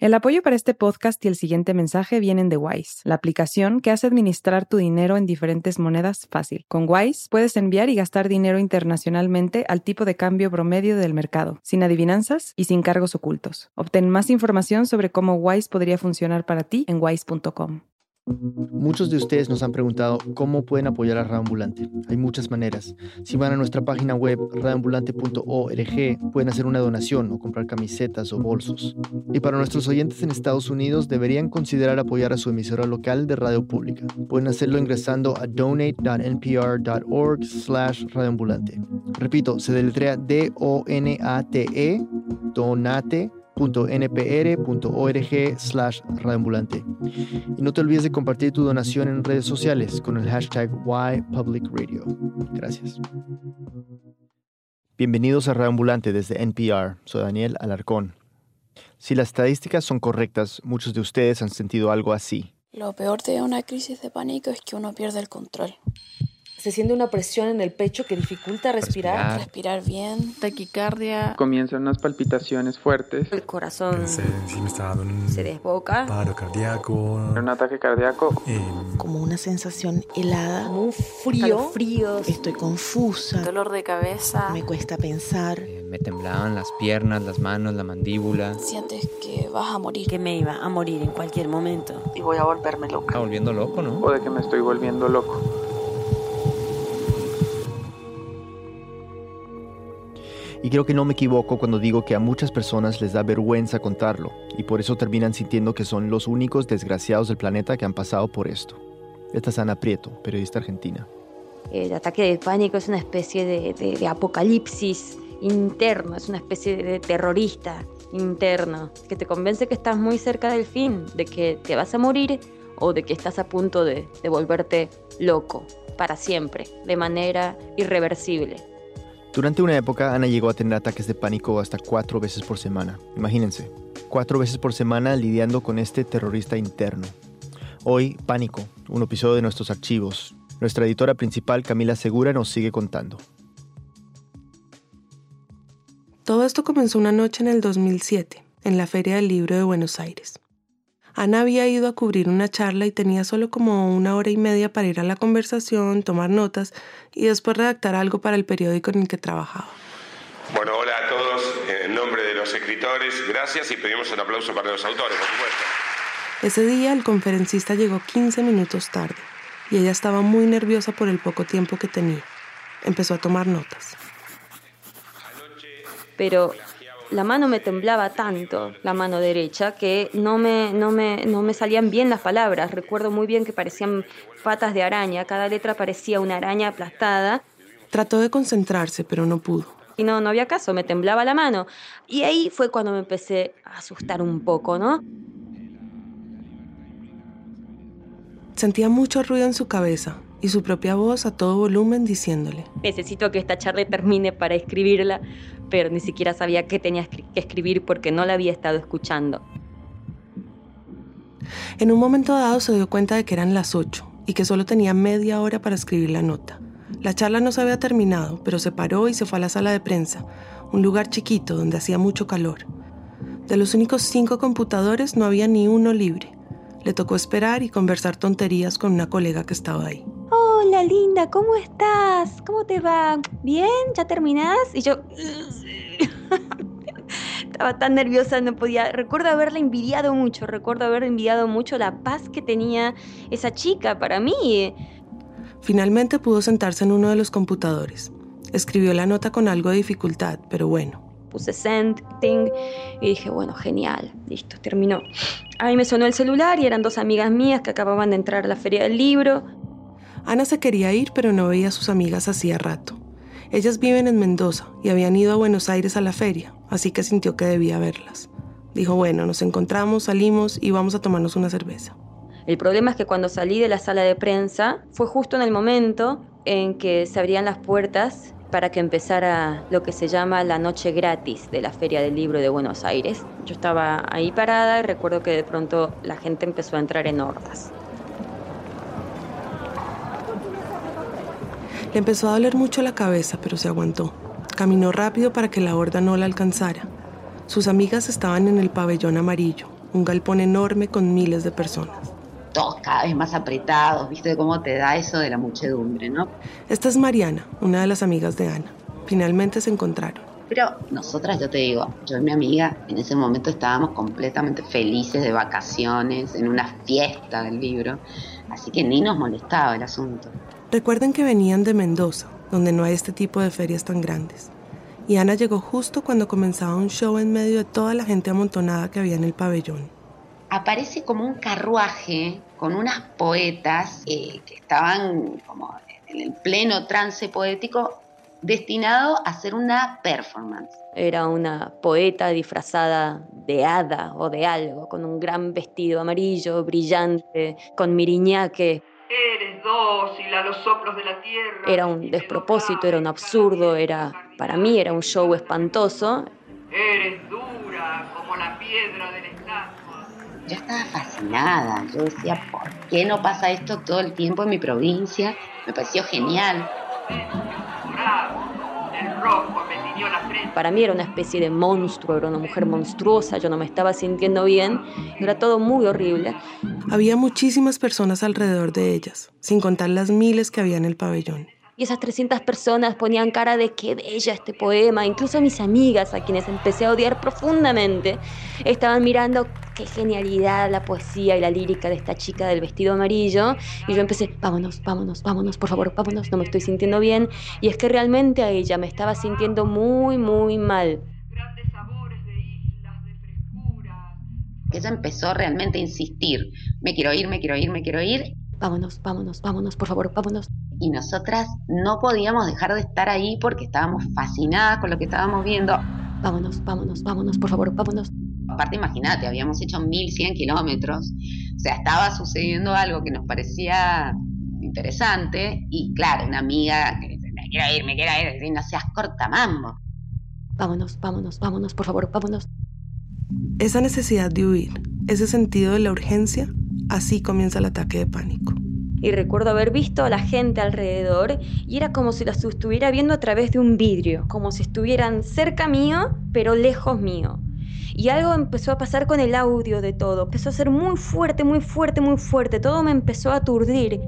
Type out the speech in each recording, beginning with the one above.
El apoyo para este podcast y el siguiente mensaje vienen de Wise, la aplicación que hace administrar tu dinero en diferentes monedas fácil. Con Wise puedes enviar y gastar dinero internacionalmente al tipo de cambio promedio del mercado, sin adivinanzas y sin cargos ocultos. Obtén más información sobre cómo Wise podría funcionar para ti en wise.com. Muchos de ustedes nos han preguntado cómo pueden apoyar a Radioambulante. Hay muchas maneras. Si van a nuestra página web radioambulante.org, pueden hacer una donación o comprar camisetas o bolsos. Y para nuestros oyentes en Estados Unidos, deberían considerar apoyar a su emisora local de radio pública. Pueden hacerlo ingresando a donate.npr.org slash radioambulante. Repito, se deletrea D-O-N-A-T-E, donate npr.org slash radioambulante. Y no te olvides de compartir tu donación en redes sociales con el hashtag YPublicRadio. Gracias. Bienvenidos a Radioambulante desde NPR. Soy Daniel Alarcón. Si las estadísticas son correctas, muchos de ustedes han sentido algo así. Lo peor de una crisis de pánico es que uno pierde el control. Se siente una presión en el pecho que dificulta respirar. Respirar, bien. Taquicardia. Comienzan unas palpitaciones fuertes. El corazón Pensé si me estaba dando un se desboca. paro cardíaco. Un ataque cardíaco. eh, como una sensación helada, Como un frío. Escalofríos. estoy confusa, Dolor de cabeza. me cuesta pensar. Eh, me temblaban las piernas, las manos, la mandíbula. Sientes que vas a morir. Que me iba a morir en cualquier momento. Y voy a volverme loca. Estaba volviendo loco, ¿no? O de que me estoy volviendo loco. Y creo que no me equivoco cuando digo que a muchas personas les da vergüenza contarlo, y por eso terminan sintiendo que son los únicos desgraciados del planeta que han pasado por esto. Esta es Ana Prieto, periodista argentina. El ataque de pánico es una especie de, de- de apocalipsis interno, es una especie de terrorista interno que te convence que estás muy cerca del fin, de que te vas a morir o de que estás a punto de, de volverte loco para siempre, de manera irreversible. Durante una época, Ana llegó a tener ataques de pánico hasta cuatro veces por semana. Imagínense, cuatro veces por semana lidiando con este terrorista interno. Hoy, Pánico, un episodio de nuestros archivos. Nuestra editora principal, Camila Segura, nos sigue contando. Todo esto comenzó una noche en el 2007, en la Feria del Libro de Buenos Aires. Ana había ido a cubrir una charla y tenía solo como una hora y media para ir a la conversación, tomar notas y después redactar algo para el periódico en el que trabajaba. Bueno, hola a todos. En nombre de los escritores, gracias y pedimos un aplauso para los autores, por supuesto. Ese día el conferencista llegó 15 minutos tarde y ella estaba muy nerviosa por el poco tiempo que tenía. Empezó a tomar notas. pero la mano me temblaba tanto, la mano derecha, que no me, no me, no me salían bien las palabras. Recuerdo muy bien que parecían patas de araña, cada letra parecía una araña aplastada. Trató de concentrarse, pero no pudo. Y no, no había caso, me temblaba la mano. Y ahí fue cuando me empecé a asustar un poco, ¿no? Sentía mucho ruido en su cabeza y su propia voz a todo volumen diciéndole, Necesito que esta charla termine para escribirla, pero ni siquiera sabía qué tenía que escribir porque no la había estado escuchando. En un momento dado se dio cuenta de que eran las 8 y que solo tenía media hora para escribir la nota. La charla no se había terminado, pero se paró y se fue a la sala de prensa, un lugar chiquito donde hacía mucho calor. De los únicos cinco computadores no había ni uno libre. Le tocó esperar y conversar tonterías con una colega que estaba ahí. Hola linda, ¿cómo estás? ¿Cómo te va? ¿Bien? ¿Ya terminás? Y yo... Estaba tan nerviosa, no podía... Recuerdo haberla envidiado mucho, recuerdo haber envidiado mucho la paz que tenía esa chica para mí. Finalmente pudo sentarse en uno de los computadores. Escribió la nota con algo de dificultad, pero bueno. Puse send, thing, y dije, bueno, genial, listo, terminó. Ahí me sonó el celular y eran dos amigas mías que acababan de entrar a la feria del libro. Ana se quería ir, pero no veía a sus amigas hacía rato. Ellas viven en Mendoza y habían ido a Buenos Aires a la feria, así que sintió que debía verlas. Dijo, bueno, nos encontramos, salimos y vamos a tomarnos una cerveza. El problema es que cuando salí de la sala de prensa fue justo en el momento en que se abrían las puertas para que empezara lo que se llama la noche gratis de la Feria del Libro de Buenos Aires. Yo estaba ahí parada y recuerdo que de pronto la gente empezó a entrar en hordas. Le empezó a doler mucho la cabeza, pero se aguantó. Caminó rápido para que la horda no la alcanzara. Sus amigas estaban en el pabellón amarillo, un galpón enorme con miles de personas. Todos cada vez más apretados, ¿viste cómo te da eso de la muchedumbre, no? Esta es Mariana, una de las amigas de Ana. Finalmente se encontraron. Pero nosotras, yo te digo, yo y mi amiga en ese momento estábamos completamente felices de vacaciones, en una fiesta del libro, así que ni nos molestaba el asunto. Recuerden que venían de Mendoza, donde no hay este tipo de ferias tan grandes. Y Ana llegó justo cuando comenzaba un show en medio de toda la gente amontonada que había en el pabellón. Aparece como un carruaje con unas poetas eh, que estaban como en el pleno trance poético destinado a hacer una performance. Era una poeta disfrazada de hada o de algo, con un gran vestido amarillo, brillante, con miriñaque. Eres dócil a los soplos de la tierra. Era un despropósito, era un absurdo, era, para mí era un show espantoso. Eres dura como la piedra del estatua. Yo estaba fascinada, yo decía, ¿por qué no pasa esto todo el tiempo en mi provincia? Me pareció genial. Para mí era una especie de monstruo, era una mujer monstruosa, yo no me estaba sintiendo bien, era todo muy horrible. Había muchísimas personas alrededor de ellas, sin contar las miles que había en el pabellón. Y esas 300 personas ponían cara de qué bella este poema. Incluso mis amigas, a quienes empecé a odiar profundamente, estaban mirando qué genialidad la poesía y la lírica de esta chica del vestido amarillo. Y yo empecé, vámonos, vámonos, vámonos, por favor, vámonos, no me estoy sintiendo bien. Y es que realmente a ella me estaba sintiendo muy, muy mal. Ella empezó realmente a insistir, me quiero ir, me quiero ir, me quiero ir. Vámonos, vámonos, vámonos, por favor, vámonos y nosotras no podíamos dejar de estar ahí porque estábamos fascinadas con lo que estábamos viendo. Vámonos, vámonos, vámonos, por favor, vámonos. Aparte, imagínate, habíamos hecho 1100 kilómetros, o sea, estaba sucediendo algo que nos parecía interesante y claro, una amiga que dice, me quiero ir, me quiero ir, y no seas cortamambo. Vámonos, vámonos, vámonos, por favor, vámonos. Esa necesidad de huir, ese sentido de la urgencia, así comienza el ataque de pánico y recuerdo haber visto a la gente alrededor y era como si las estuviera viendo a través de un vidrio, como si estuvieran cerca mío, pero lejos mío. Y algo empezó a pasar con el audio de todo, empezó a ser muy fuerte, muy fuerte, muy fuerte, todo me empezó a aturdir.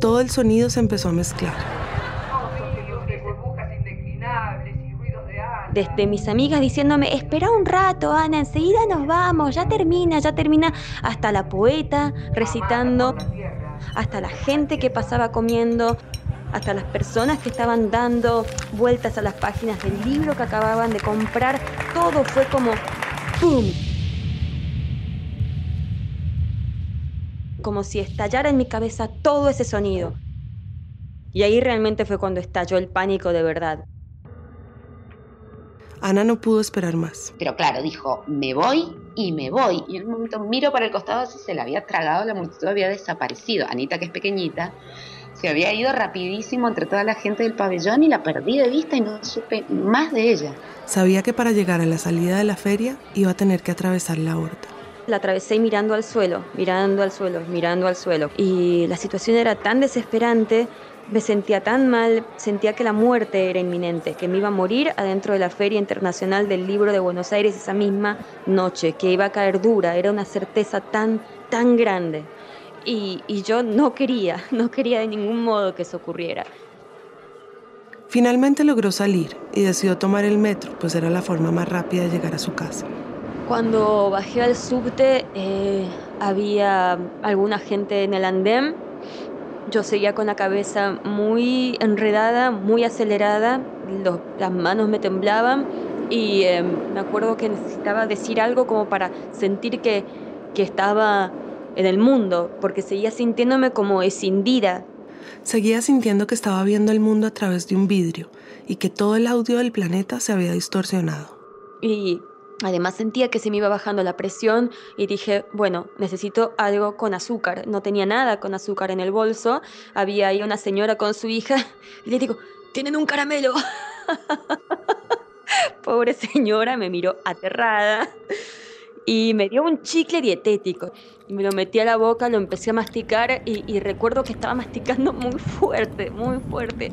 Todo el sonido se empezó a mezclar. Desde mis amigas diciéndome, espera un rato, Ana, enseguida nos vamos, ya termina, ya termina, hasta la poeta recitando hasta la gente que pasaba comiendo, hasta las personas que estaban dando vueltas a las páginas del libro que acababan de comprar, todo fue como ¡pum! Como si estallara en mi cabeza todo ese sonido. Y ahí realmente fue cuando estalló el pánico de verdad. Ana no pudo esperar más. Pero claro, dijo, me voy y me voy. Y en un momento miro para el costado así se la había tragado, la multitud había desaparecido. Anita, que es pequeñita, se había ido rapidísimo entre toda la gente del pabellón y la perdí de vista y no supe más de ella. Sabía que para llegar a la salida de la feria iba a tener que atravesar la horta. La atravesé mirando al suelo, mirando al suelo, mirando al suelo. Y la situación era tan desesperante me sentía tan mal, sentía que la muerte era inminente, que me iba a morir adentro de la Feria Internacional del Libro de Buenos Aires esa misma noche, que iba a caer dura, era una certeza tan, tan grande. Y, y yo no quería, no quería de ningún modo que eso ocurriera. Finalmente logró salir y decidió tomar el metro, pues era la forma más rápida de llegar a su casa. Cuando bajé al subte eh, había alguna gente en el andén yo seguía con la cabeza muy enredada, muy acelerada, las manos me temblaban y em, me acuerdo que necesitaba decir algo como para sentir que, que estaba en el mundo, porque seguía sintiéndome como escindida. Seguía sintiendo que estaba viendo el mundo a través de un vidrio y que todo el audio del planeta se había distorsionado. Y Además sentía que se me iba bajando la presión y dije, bueno, necesito algo con azúcar. No tenía nada con azúcar en el bolso. Había ahí una señora con su hija y le digo, tienen un caramelo. Pobre señora me miró aterrada y me dio un chicle dietético. Me lo metí a la boca, lo empecé a masticar y, y recuerdo que estaba masticando muy fuerte, muy fuerte.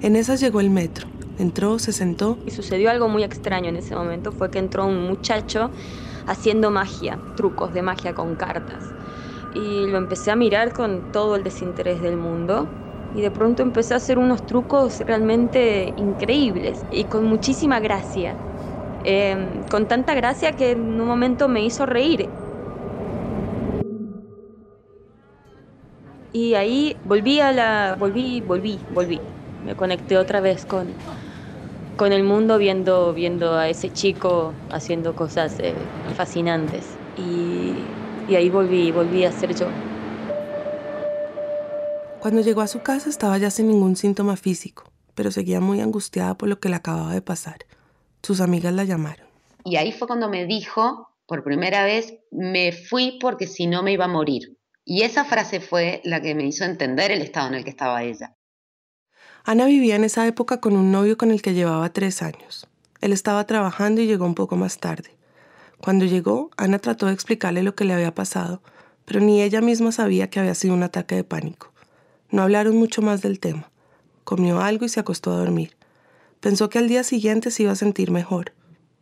En esas llegó el metro. Entró, se sentó. Y sucedió algo muy extraño en ese momento, fue que entró un muchacho haciendo magia, trucos de magia con cartas. Y lo empecé a mirar con todo el desinterés del mundo y de pronto empecé a hacer unos trucos realmente increíbles y con muchísima gracia. Em, con tanta gracia que en un momento me hizo reír. Y ahí volví a la. volví, volví, volví. Me conecté otra vez con, con el mundo viendo, viendo a ese chico haciendo cosas eh, fascinantes. Y, y ahí volví, volví a ser yo. Cuando llegó a su casa estaba ya sin ningún síntoma físico, pero seguía muy angustiada por lo que le acababa de pasar. Sus amigas la llamaron. Y ahí fue cuando me dijo, por primera vez, me fui porque si no me iba a morir. Y esa frase fue la que me hizo entender el estado en el que estaba ella. Ana vivía en esa época con un novio con el que llevaba tres años. Él estaba trabajando y llegó un poco más tarde. Cuando llegó, Ana trató de explicarle lo que le había pasado, pero ni ella misma sabía que había sido un ataque de pánico. No hablaron mucho más del tema. Comió algo y se acostó a dormir. Pensó que al día siguiente se iba a sentir mejor,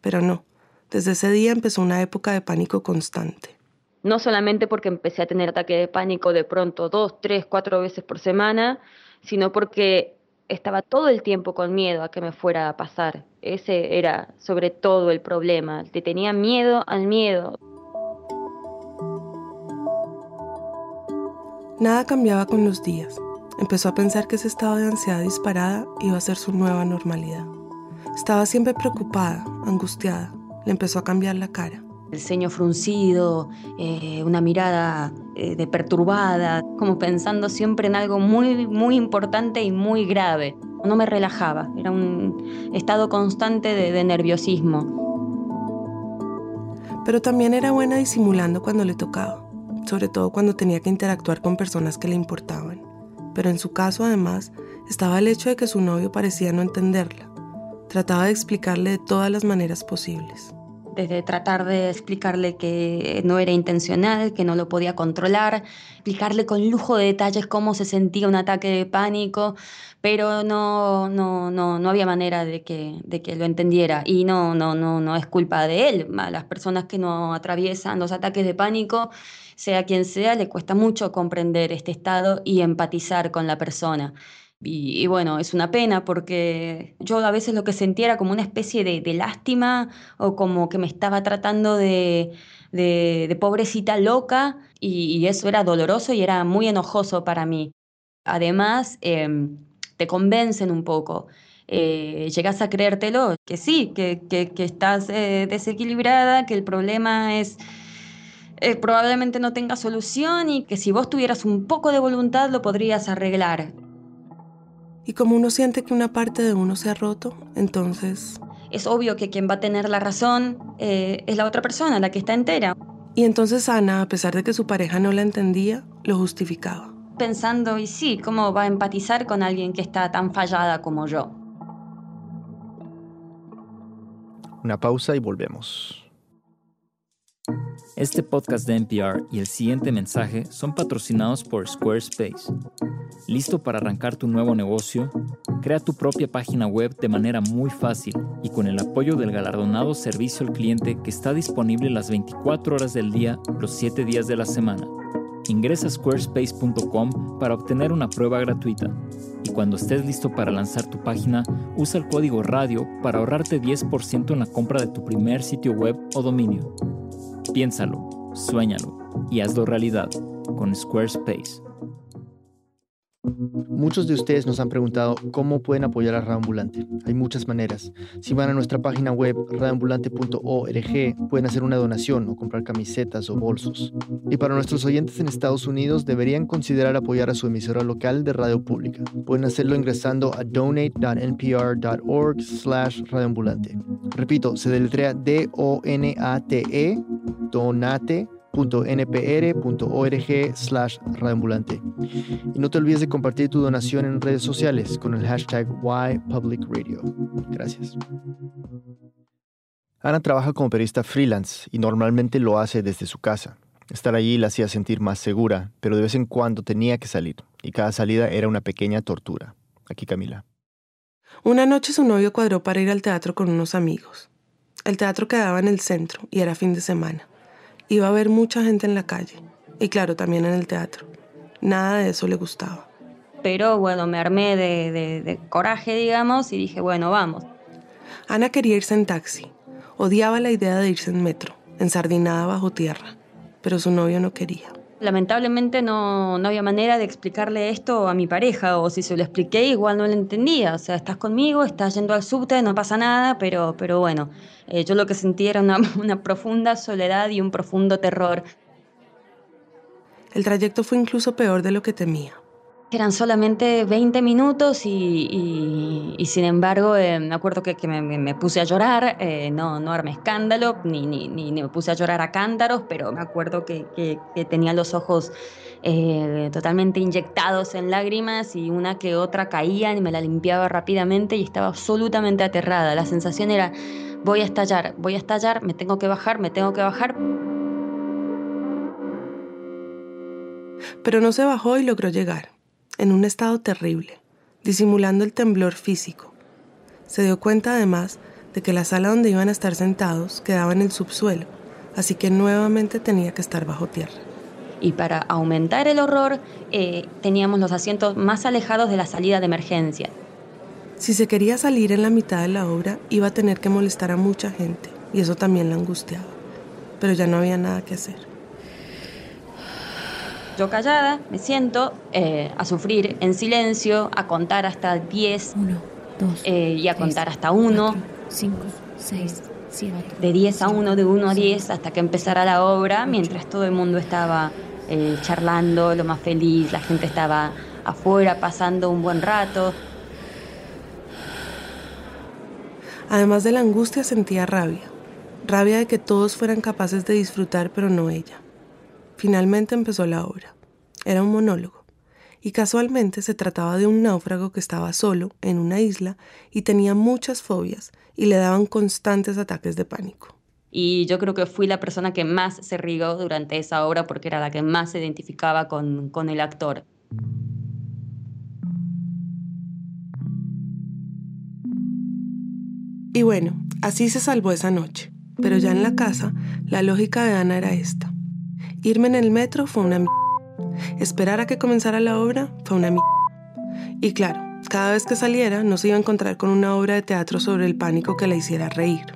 pero no. Desde ese día empezó una época de pánico constante. No solamente porque empecé a tener ataque de pánico de pronto dos, tres, cuatro veces por semana, sino porque estaba todo el tiempo con miedo a que me fuera a pasar. Ese era sobre todo el problema. Te tenía miedo al miedo. Nada cambiaba con los días. Empezó a pensar que ese estado de ansiedad disparada iba a ser su nueva normalidad. Estaba siempre preocupada, angustiada. Le empezó a cambiar la cara. El ceño fruncido, eh, una mirada eh, de perturbada, como pensando siempre en algo muy, muy importante y muy grave. No me relajaba, era un estado constante de, de nerviosismo. Pero también era buena disimulando cuando le tocaba sobre todo cuando tenía que interactuar con personas que le importaban. Pero en su caso, además, estaba el hecho de que su novio parecía no entenderla. Trataba de explicarle de todas las maneras posibles. Desde tratar de explicarle que no era intencional, que no lo podía controlar, explicarle con lujo de detalles cómo se sentía un ataque de pánico, pero no, no, no, no había manera de que, de que lo entendiera. Y no, no, no, no es culpa de él. A las personas que no atraviesan los ataques de pánico sea quien sea, le cuesta mucho comprender este estado y empatizar con la persona. Y, bueno, es una pena porque yo a veces lo que sentía era como una especie de, lástima o como que me estaba tratando de, de, pobrecita loca y, eso era doloroso y era muy enojoso para mí. Además, em, te convencen un poco. Eh, llegas a creértelo, que sí, que, que, estás eh, desequilibrada, que el problema es eh, probablemente no tenga solución y que si vos tuvieras un poco de voluntad lo podrías arreglar. Y como uno siente que una parte de uno se ha roto, entonces... Es obvio que quien va a tener la razón eh, es la otra persona, la que está entera. Y entonces Ana, a pesar de que su pareja no la entendía, lo justificaba. Pensando, y sí, ¿cómo va a empatizar con alguien que está tan fallada como yo? Una pausa y volvemos. Este podcast de NPR y el siguiente mensaje son patrocinados por Squarespace. ¿Listo para arrancar tu nuevo negocio? Crea tu propia página web de manera muy fácil y con el apoyo del galardonado servicio al cliente que está disponible las 24 horas del día, los 7 días de la semana. Ingresa a squarespace.com para obtener una prueba gratuita. Y cuando estés listo para lanzar tu página, usa el código RADIO para ahorrarte 10% en la compra de tu primer sitio web o dominio. Piénsalo, suéñalo y hazlo realidad con Squarespace. Muchos de ustedes nos han preguntado cómo pueden apoyar a Radioambulante. Hay muchas maneras. Si van a nuestra página web radioambulante.org pueden hacer una donación o comprar camisetas o bolsos. Y para nuestros oyentes en Estados Unidos deberían considerar apoyar a su emisora local de radio pública. Pueden hacerlo ingresando a donate.npr.org slash radioambulante. Repito, se deletrea D-O-N-A-T-E, donate .npr.org slash radioambulante. Y no te olvides de compartir tu donación en redes sociales con el hashtag YPublicRadio. Gracias. Ana trabaja como periodista freelance y normalmente lo hace desde su casa. Estar allí la hacía sentir más segura, pero de vez en cuando tenía que salir, y cada salida era una pequeña tortura. Aquí Camila. Una noche su novio cuadró para ir al teatro con unos amigos. El teatro quedaba en el centro y era fin de semana. Iba a haber mucha gente en la calle y claro, también en el teatro. Nada de eso le gustaba. Pero bueno, me armé de, de, de coraje, digamos, y dije, bueno, vamos. Ana quería irse en taxi. Odiaba la idea de irse en metro, ensardinada bajo tierra. Pero su novio no quería. Lamentablemente no, no, había manera de explicarle esto a mi pareja, o si se lo expliqué, igual no lo entendía. O sea, estás conmigo, estás yendo al subte, no pasa nada, pero, pero bueno, eh, yo lo que sentí era una, una profunda soledad y un profundo terror. El trayecto fue incluso peor de lo que temía. Eran solamente 20 minutos y, sin embargo eh, me acuerdo que, me, puse a llorar, eh, no, no escándalo, ni, ni, ni, me puse a llorar a cántaros, pero me acuerdo que, tenía los ojos eh, totalmente inyectados en lágrimas y una que otra caía y me la limpiaba rápidamente y estaba absolutamente aterrada. La sensación era, voy a estallar, voy a estallar, me tengo que bajar, me tengo que bajar. Pero no se bajó y logró llegar en un estado terrible, disimulando el temblor físico. Se dio cuenta además de que la sala donde iban a estar sentados quedaba en el subsuelo, así que nuevamente tenía que estar bajo tierra. Y para aumentar el horror, eh, teníamos los asientos más alejados de la salida de emergencia. Si se quería salir en la mitad de la obra, iba a tener que molestar a mucha gente, y eso también la angustiaba. Pero ya no había nada que hacer. Yo callada me siento eh, a sufrir en silencio, a contar hasta 10 eh, y a contar hasta 1. 5, 6, 7. De 10 a 1, de 1 a 10, hasta que empezara la obra, mientras todo el mundo estaba eh, charlando, lo más feliz, la gente estaba afuera pasando un buen rato. Además de la angustia sentía rabia, rabia de que todos fueran capaces de disfrutar, pero no ella. Finalmente empezó la obra. Era un monólogo. Y casualmente se trataba de un náufrago que estaba solo en una isla y tenía muchas fobias y le daban constantes ataques de pánico. Y yo creo que fui la persona que más se rió durante esa obra porque era la que más se identificaba con, con el actor. Y bueno, así se salvó esa noche. Pero ya en la casa, la lógica de Ana era esta. Irme en el metro fue una mierda. Esperar a que comenzara la obra fue una mierda. Y claro, cada vez que saliera no se iba a encontrar con una obra de teatro sobre el pánico que la hiciera reír.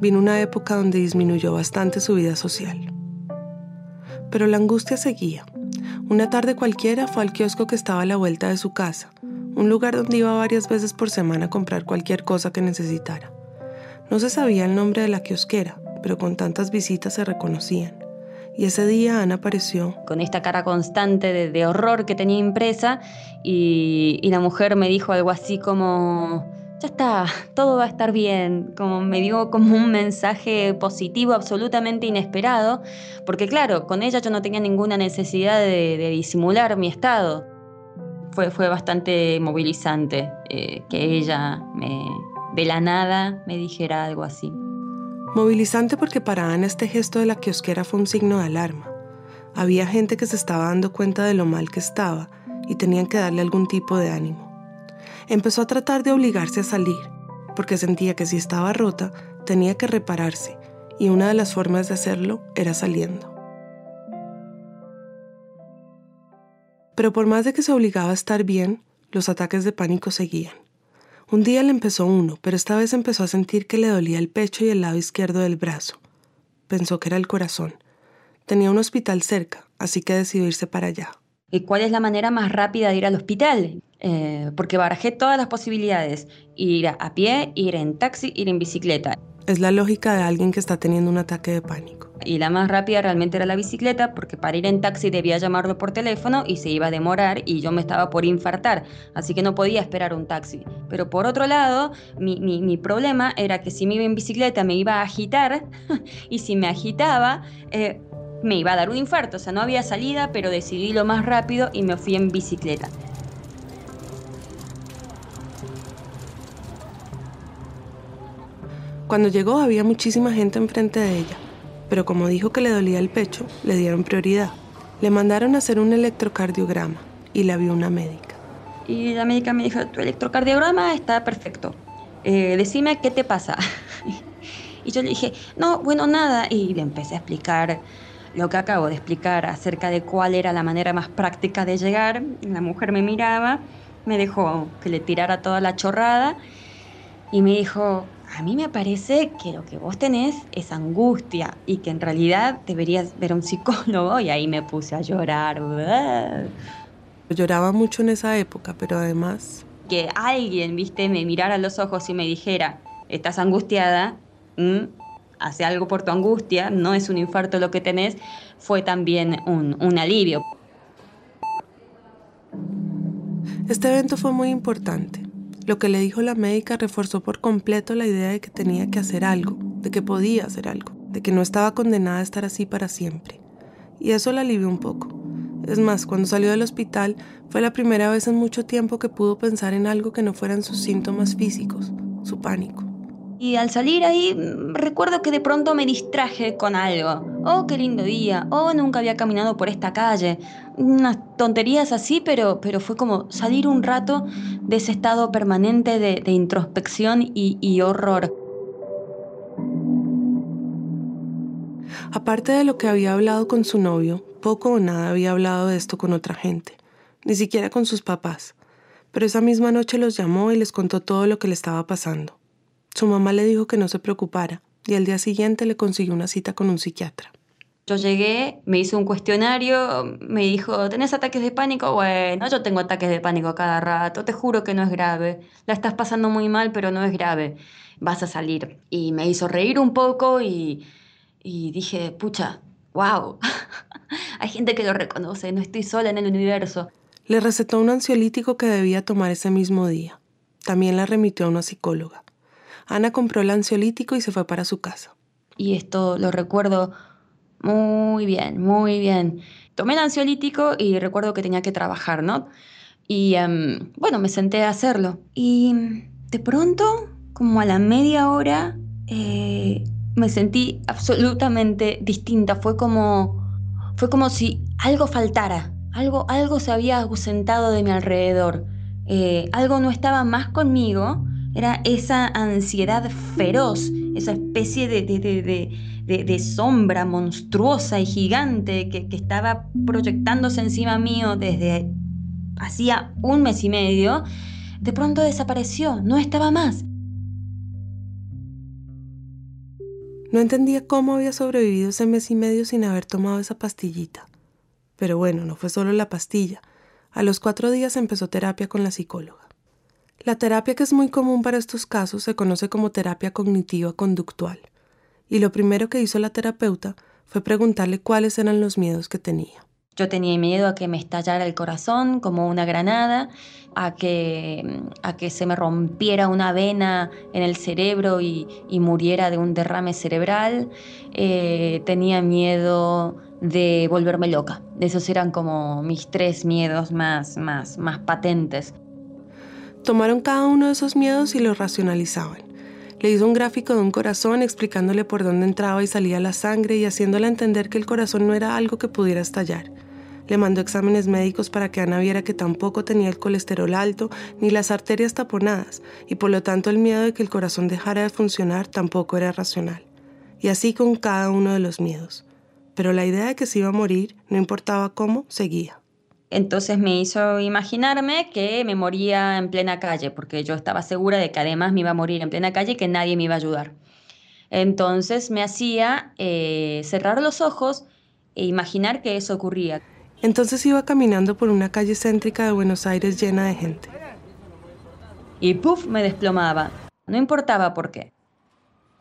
Vino una época donde disminuyó bastante su vida social. Pero la angustia seguía. Una tarde cualquiera fue al kiosco que estaba a la vuelta de su casa, un lugar donde iba varias veces por semana a comprar cualquier cosa que necesitara. No se sabía el nombre de la kiosquera, pero con tantas visitas se reconocían. Y ese día Ana apareció. Con esta cara constante de, de horror que tenía impresa y, y, la mujer me dijo algo así como, ya está, todo va a estar bien. Como me dio como un mensaje positivo absolutamente inesperado, porque claro, con ella yo no tenía ninguna necesidad de, de disimular mi estado. Fue, fue bastante movilizante eh, que ella me, de la nada me dijera algo así. Movilizante porque para Ana este gesto de la kiosquera fue un signo de alarma. Había gente que se estaba dando cuenta de lo mal que estaba y tenían que darle algún tipo de ánimo. Empezó a tratar de obligarse a salir, porque sentía que si estaba rota tenía que repararse y una de las formas de hacerlo era saliendo. Pero por más de que se obligaba a estar bien, los ataques de pánico seguían. Un día le empezó uno, pero esta vez empezó a sentir que le dolía el pecho y el lado izquierdo del brazo. Pensó que era el corazón. Tenía un hospital cerca, así que decidió irse para allá. ¿Y cuál es la manera más rápida de ir al hospital? Eh, porque barajé todas las posibilidades. Ir a pie, ir en taxi, ir en bicicleta. Es la lógica de alguien que está teniendo un ataque de pánico. Y la más rápida realmente era la bicicleta, porque para ir en taxi debía llamarlo por teléfono y se iba a demorar y yo me estaba por infartar, así que no podía esperar un taxi. Pero por otro lado, mi, mi, mi problema era que si me iba en bicicleta me iba a agitar y si me agitaba... Eh, me iba a dar un infarto, o sea, no había salida, pero decidí lo más rápido y me fui en bicicleta. Cuando llegó había muchísima gente enfrente de ella, pero como dijo que le dolía el pecho, le dieron prioridad. Le mandaron a hacer un electrocardiograma y la vio una médica. Y la médica me dijo, tu electrocardiograma está perfecto. Eh, decime qué te pasa. Y yo le dije, no, bueno, nada. Y le empecé a explicar lo que acabo de explicar acerca de cuál era la manera más práctica de llegar. La mujer me miraba, me dejó que le tirara toda la chorrada y me dijo, a mí me parece que lo que vos tenés es angustia y que en realidad deberías ver a un psicólogo y ahí me puse a llorar. Lloraba mucho en esa época, pero además... Que alguien, viste, me mirara a los ojos y me dijera, estás angustiada, hace algo por tu angustia, no es un infarto lo que tenés, fue también un, un alivio. Este evento fue muy importante. Lo que le dijo la médica reforzó por completo la idea de que tenía que hacer algo, de que podía hacer algo, de que no estaba condenada a estar así para siempre. Y eso la alivió un poco. Es más, cuando salió del hospital fue la primera vez en mucho tiempo que pudo pensar en algo que no fueran sus síntomas físicos, su pánico. Y al salir ahí, mm, recuerdo que de pronto me distraje con algo. Oh, qué lindo día. Oh, nunca había caminado por esta calle. Unas tonterías así, pero, pero fue como salir un rato de ese estado permanente de, introspección y, y horror. Aparte de lo que había hablado con su novio, poco o nada había hablado de esto con otra gente, ni siquiera con sus papás, pero esa misma noche los llamó y les contó todo lo que le estaba pasando. Su mamá le dijo que no se preocupara y al día siguiente le consiguió una cita con un psiquiatra. Yo llegué, me hizo un cuestionario, me dijo, ¿tenés ataques de pánico? Bueno, yo tengo ataques de pánico cada rato, te juro que no es grave. La estás pasando muy mal, pero no es grave. Vas a salir. Y me hizo reír un poco y, y dije, pucha, wow, hay gente que lo reconoce, no estoy sola en el universo. Le recetó un ansiolítico que debía tomar ese mismo día. También la remitió a una psicóloga. Ana compró el ansiolítico y se fue para su casa. Y esto lo recuerdo muy bien, muy bien. Tomé el ansiolítico y recuerdo que tenía que trabajar, ¿no? Y em, bueno, me senté a hacerlo. Y de pronto, como a la media hora, eh, me sentí absolutamente distinta. Fue como, fue como si algo faltara, algo, algo se había ausentado de mi alrededor. Eh, algo no estaba más conmigo. Era esa ansiedad feroz, esa especie de, de, sombra monstruosa y gigante que, que estaba proyectándose encima mío desde hacía un mes y medio. De pronto desapareció, no estaba más. No entendía cómo había sobrevivido ese mes y medio sin haber tomado esa pastillita. Pero bueno, no fue solo la pastilla. A los cuatro días empezó terapia con la psicóloga. La terapia que es muy común para estos casos se conoce como terapia cognitiva conductual. Y lo primero que hizo la terapeuta fue preguntarle cuáles eran los miedos que tenía. Yo tenía miedo a que me estallara el corazón como una granada, a que, a que se me rompiera una vena en el cerebro y, muriera de un derrame cerebral. Eh, tenía miedo de volverme loca. Esos eran como mis tres miedos más, más, más patentes. Tomaron cada uno de esos miedos y los racionalizaban. Le hizo un gráfico de un corazón explicándole por dónde entraba y salía la sangre y haciéndole entender que el corazón no era algo que pudiera estallar le mandó exámenes médicos para que Ana viera que tampoco tenía el colesterol alto ni las arterias taponadas, y por lo tanto el miedo de que el corazón dejara de funcionar tampoco era racional. Y así con cada uno de los miedos. Pero la idea de que se iba a morir, no importaba cómo, seguía. Entonces me hizo imaginarme que me moría en plena calle, porque yo estaba segura de que además me iba a morir en plena calle y que nadie me iba a ayudar. Entonces me hacía eh, cerrar los ojos e imaginar que eso ocurría. Entonces iba caminando por una calle céntrica de Buenos Aires llena de gente. Y puff, me desplomaba. No importaba por qué.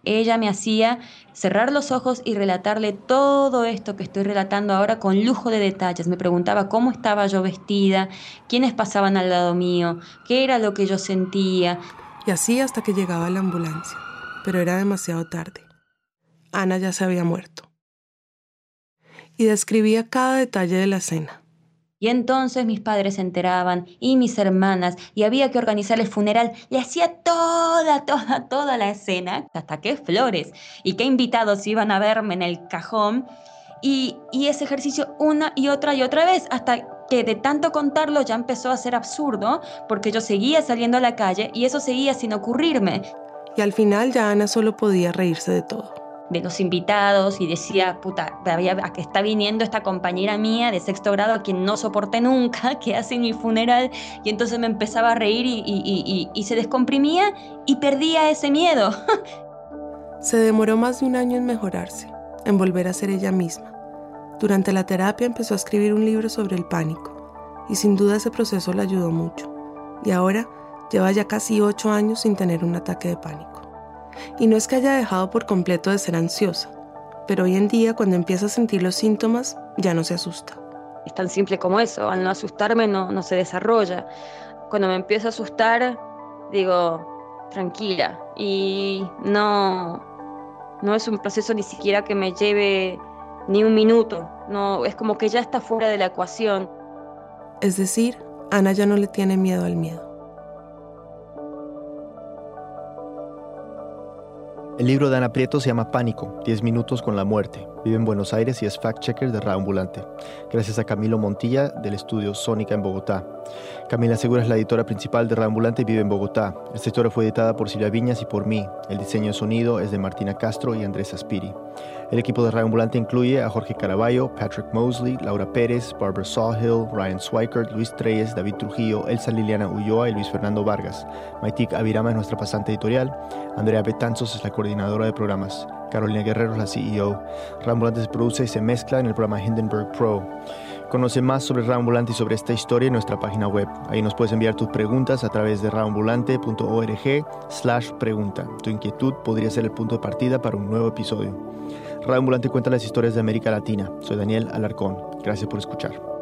Ella me hacía cerrar los ojos y relatarle todo esto que estoy relatando ahora con lujo de detalles. Me preguntaba cómo estaba yo vestida, quiénes pasaban al lado mío, qué era lo que yo sentía. Y así hasta que llegaba la ambulancia. Pero era demasiado tarde. Ana ya se había muerto y describía cada detalle de la cena. Y entonces mis padres se enteraban y mis hermanas y había que organizar el funeral. Le hacía toda, toda, toda la escena, hasta qué flores y qué invitados iban a verme en el cajón. Y, y ese ejercicio una y otra y otra vez, hasta que de tanto contarlo ya empezó a ser absurdo, porque yo seguía saliendo a la calle y eso seguía sin ocurrirme. Y al final ya Ana solo podía reírse de todo de los invitados y decía, puta, a que está viniendo esta compañera mía de sexto grado a quien no soporté nunca, que hace mi funeral, y entonces me empezaba a reír y, y se descomprimía y perdía ese miedo. se demoró más de un año en mejorarse, en volver a ser ella misma. Durante la terapia empezó a escribir un libro sobre el pánico, y sin duda ese proceso le ayudó mucho. Y ahora lleva ya casi ocho años sin tener un ataque de pánico. Y no es que haya dejado por completo de ser ansiosa, pero hoy en día cuando empieza a sentir los síntomas ya no se asusta. Es tan simple como eso, al no asustarme no, no se desarrolla. Cuando me empiezo a asustar, digo, tranquila, y no, no es un proceso ni siquiera que me lleve ni un minuto, no, es como que ya está fuera de la ecuación. Es decir, Ana ya no le tiene miedo al miedo. El libro de Ana Prieto se llama Pánico, 10 minutos con la muerte. Vive en Buenos Aires y es fact-checker de Ambulante. Gracias a Camilo Montilla del estudio Sónica en Bogotá. Camila Segura es la editora principal de Ambulante y vive en Bogotá. Esta historia fue editada por Silvia Viñas y por mí. El diseño de sonido es de Martina Castro y Andrés Aspiri. El equipo de Ambulante incluye a Jorge Caraballo, Patrick Mosley, Laura Pérez, Barbara Sawhill, Ryan Swikert, Luis Treyes, David Trujillo, Elsa Liliana Ulloa y Luis Fernando Vargas. Maitik Avirama es nuestra pasante editorial. Andrea Betanzos es la coordinadora de programas. Carolina Guerrero es la CEO. Rambulante se produce y se mezcla en el programa Hindenburg Pro. Conoce más sobre Rambulante y sobre esta historia en nuestra página web. Ahí nos puedes enviar tus preguntas a través de rambulante.org slash pregunta. Tu inquietud podría ser el punto de partida para un nuevo episodio. Radio Ambulante cuenta las historias de América Latina. Soy Daniel Alarcón. Gracias por escuchar.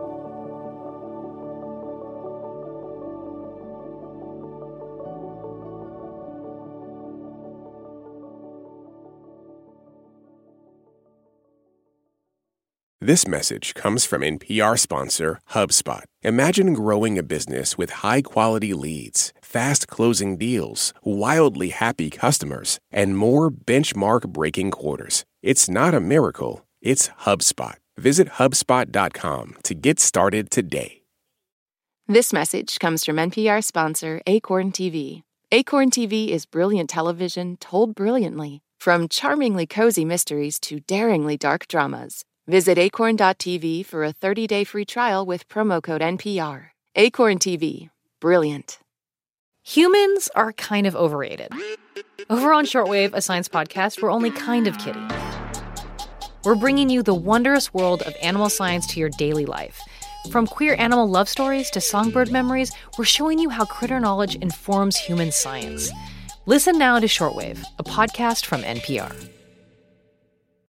This message comes from NPR sponsor HubSpot. Imagine growing a business with high quality leads, fast closing deals, wildly happy customers, and more benchmark breaking quarters. It's not a miracle, it's HubSpot. Visit HubSpot.com to get started today. This message comes from NPR sponsor Acorn TV. Acorn TV is brilliant television told brilliantly, from charmingly cozy mysteries to daringly dark dramas. Visit acorn.tv for a 30 day free trial with promo code NPR. Acorn TV, brilliant. Humans are kind of overrated. Over on Shortwave, a science podcast, we're only kind of kidding. We're bringing you the wondrous world of animal science to your daily life. From queer animal love stories to songbird memories, we're showing you how critter knowledge informs human science. Listen now to Shortwave, a podcast from NPR.